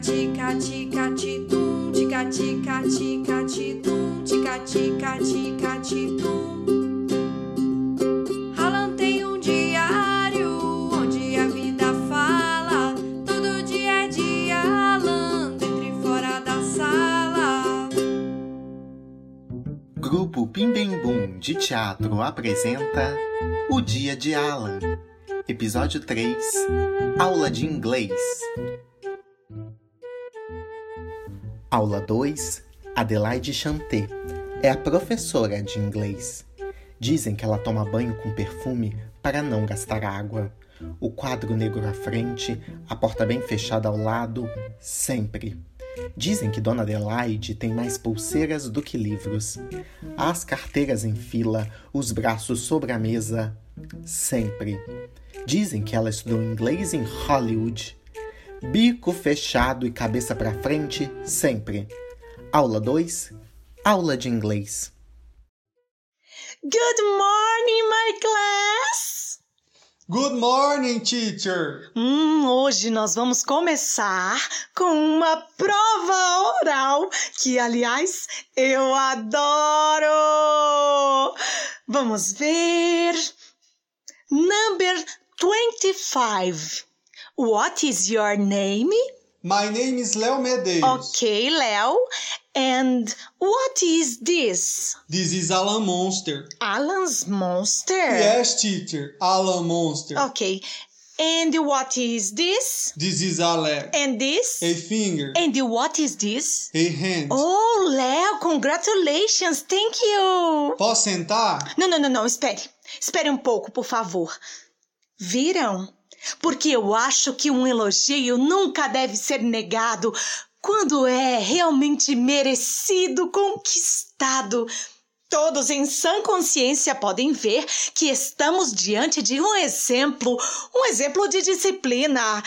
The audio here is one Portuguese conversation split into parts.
tica tica tica titum, tica tica tica titum, tica tica tica. Alan tem um diário onde a vida fala. Todo dia é dia, Alan, dentro e fora da sala. Grupo Bim Bem Bum de Teatro apresenta O Dia de Alan. Episódio 3 Aula de Inglês. Aula 2 Adelaide Chanté é a professora de inglês. Dizem que ela toma banho com perfume para não gastar água. O quadro negro à frente, a porta bem fechada ao lado, sempre. Dizem que Dona Adelaide tem mais pulseiras do que livros. As carteiras em fila, os braços sobre a mesa, sempre. Dizem que ela estudou inglês em Hollywood. Bico fechado e cabeça para frente, sempre. Aula 2 Aula de inglês. Good morning, my class! Good morning, teacher. Hum, hoje nós vamos começar com uma prova oral que, aliás, eu adoro! Vamos ver. Number 25. What is your name? My name is Léo Medeiros. Okay, Léo. And what is this? This is Alan Monster. Alan's monster? Yes, teacher. Alan Monster. Okay. And what is this? This is a leg. And this? A finger. And what is this? A hand. Oh, Léo, congratulations. Thank you. Posso sentar? Não, não, não, não, espere. Espere um pouco, por favor. Viram? Porque eu acho que um elogio nunca deve ser negado quando é realmente merecido, conquistado. Todos em sã consciência podem ver que estamos diante de um exemplo, um exemplo de disciplina.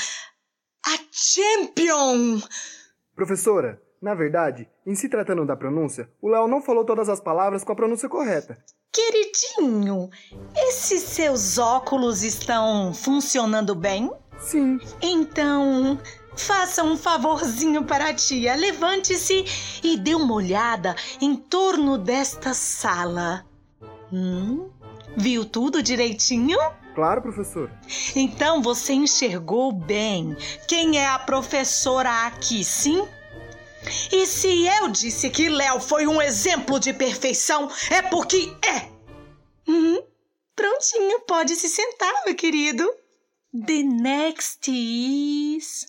A champion! Professora, na verdade, em se tratando da pronúncia, o Léo não falou todas as palavras com a pronúncia correta. Queridinho, esses seus óculos estão funcionando bem? Sim, Então, faça um favorzinho para a tia. Levante-se e dê uma olhada em torno desta sala. Hum? Viu tudo direitinho? claro, professor. Então você enxergou bem quem é a professora aqui, sim? E se eu disse que Léo foi um exemplo de perfeição, é porque é! Uhum. Prontinho, pode se sentar, meu querido. The next is.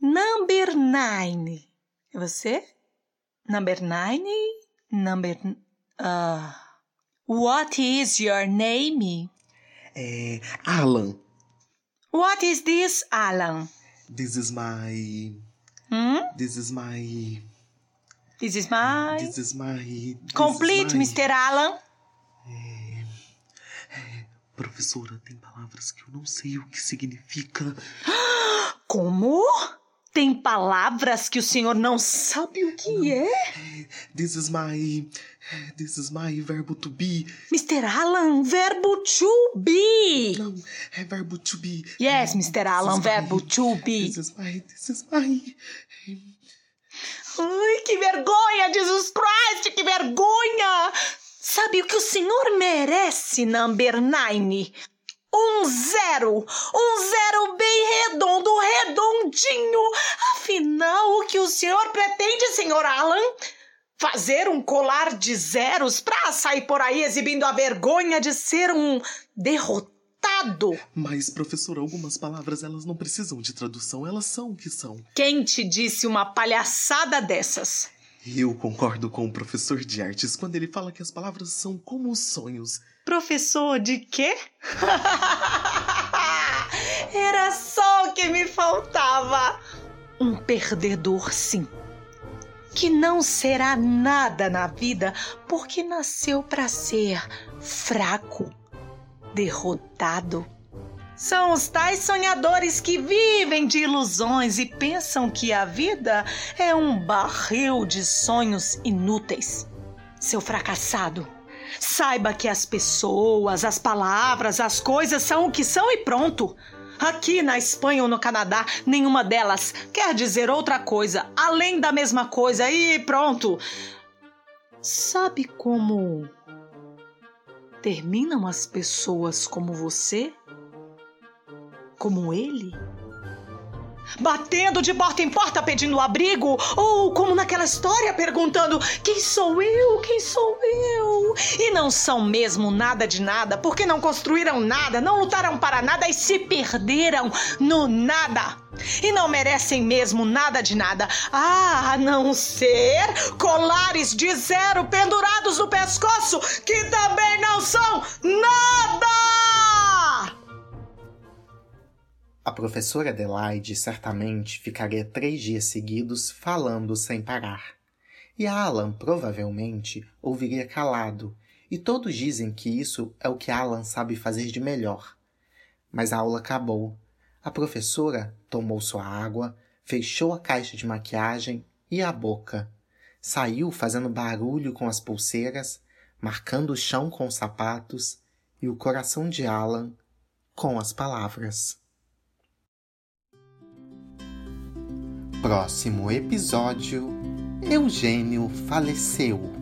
Number nine. É você? Number nine? Number. Uh, what is your name? É. Alan, What is this, Alan? this is my. Hmm? This is my. This is my. This is my. this Complete, is my- Mr. Alan. Professora, tem palavras que eu não sei o que significa. Como? Tem palavras que o senhor não sabe o que é? This is my. This is my verbo to be. Mr. Alan, verbo to be. Não, é verbo to be. Yes, Mr. Alan, verbo my- to be. This is my. This is my. Ai, que vergonha, Jesus Christ, que vergonha! Sabe o que o senhor merece, number nine? Um zero! Um zero bem redondo, redondinho! Afinal, o que o senhor pretende, senhor Alan? Fazer um colar de zeros pra sair por aí exibindo a vergonha de ser um derrotado? Mas, professora, algumas palavras elas não precisam de tradução, elas são o que são. Quem te disse uma palhaçada dessas? Eu concordo com o professor de artes quando ele fala que as palavras são como os sonhos. Professor de quê? Era só o que me faltava. Um perdedor, sim. Que não será nada na vida porque nasceu para ser fraco, derrotado. São os tais sonhadores que vivem de ilusões e pensam que a vida é um barril de sonhos inúteis. Seu fracassado, saiba que as pessoas, as palavras, as coisas são o que são e pronto. Aqui na Espanha ou no Canadá, nenhuma delas quer dizer outra coisa além da mesma coisa e pronto. Sabe como terminam as pessoas como você? Como ele? Batendo de porta em porta pedindo abrigo, ou como naquela história perguntando: quem sou eu? Quem sou eu? E não são mesmo nada de nada, porque não construíram nada, não lutaram para nada e se perderam no nada. E não merecem mesmo nada de nada, a não ser colares de zero pendurados no pescoço, que também não são nada! A professora Adelaide certamente ficaria três dias seguidos falando sem parar. E Alan provavelmente ouviria calado, e todos dizem que isso é o que Alan sabe fazer de melhor. Mas a aula acabou. A professora tomou sua água, fechou a caixa de maquiagem e a boca. Saiu fazendo barulho com as pulseiras, marcando o chão com os sapatos e o coração de Alan com as palavras. Próximo episódio: Eugênio faleceu.